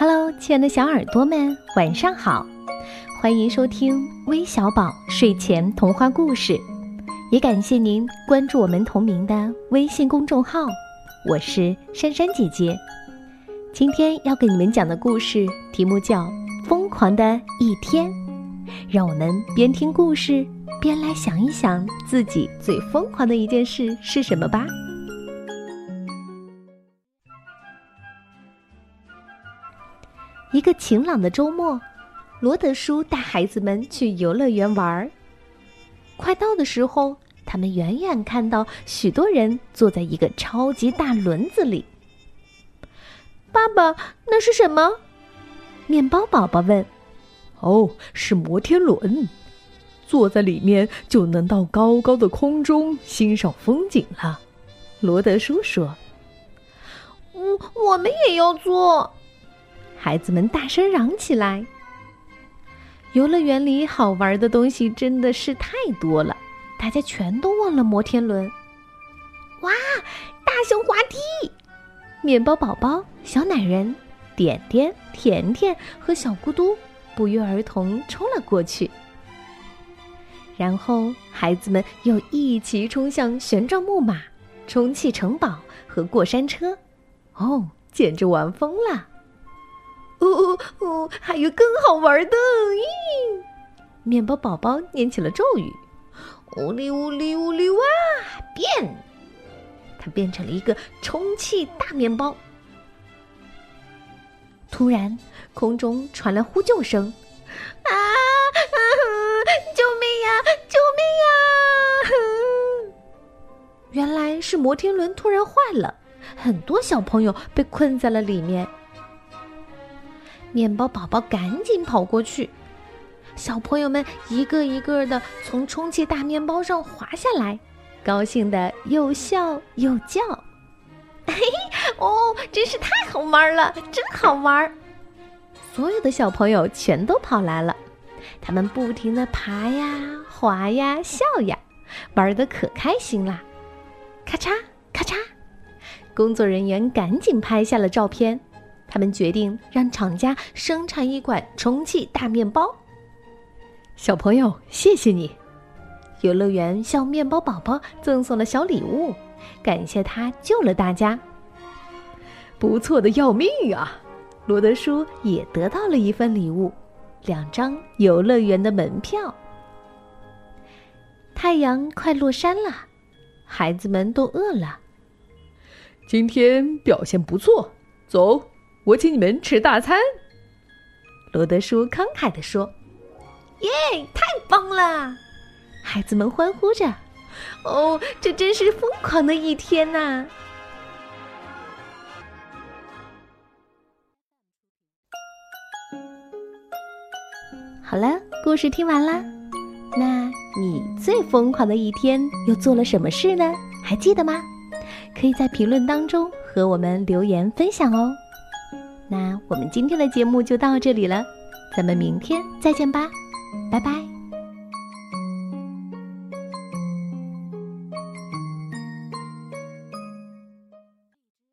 Hello，亲爱的小耳朵们，晚上好！欢迎收听微小宝睡前童话故事，也感谢您关注我们同名的微信公众号。我是珊珊姐姐，今天要给你们讲的故事题目叫《疯狂的一天》，让我们边听故事边来想一想自己最疯狂的一件事是什么吧。一个晴朗的周末，罗德叔带孩子们去游乐园玩儿。快到的时候，他们远远看到许多人坐在一个超级大轮子里。爸爸，那是什么？面包宝宝问。哦，是摩天轮，坐在里面就能到高高的空中欣赏风景了。罗德叔说。嗯，我们也要坐。孩子们大声嚷起来：“游乐园里好玩的东西真的是太多了，大家全都忘了摩天轮。”哇，大熊滑梯！面包宝宝、小奶人、点点、甜甜和小咕嘟不约而同冲了过去。然后，孩子们又一起冲向旋转木马、充气城堡和过山车。哦，简直玩疯了！哦哦哦！还有更好玩的！咦，面包宝宝念起了咒语：“呜哩呜哩呜哩哇！”变，它变成了一个充气大面包。突然，空中传来呼救声：“啊啊！救命呀！救命呀！”原来是摩天轮突然坏了，很多小朋友被困在了里面。面包宝宝赶紧跑过去，小朋友们一个一个的从充气大面包上滑下来，高兴的又笑又叫：“嘿嘿，哦，真是太好玩了，真好玩！”所有的小朋友全都跑来了，他们不停的爬呀、滑呀、笑呀，玩的可开心啦！咔嚓咔嚓，工作人员赶紧拍下了照片。他们决定让厂家生产一款充气大面包。小朋友，谢谢你！游乐园向面包宝宝赠送了小礼物，感谢他救了大家。不错的要命啊！罗德叔也得到了一份礼物，两张游乐园的门票。太阳快落山了，孩子们都饿了。今天表现不错，走。我请你们吃大餐，罗德叔慷慨地说：“耶，太棒了！”孩子们欢呼着：“哦，这真是疯狂的一天呐！”好了，故事听完了，那你最疯狂的一天又做了什么事呢？还记得吗？可以在评论当中和我们留言分享哦。那我们今天的节目就到这里了，咱们明天再见吧，拜拜。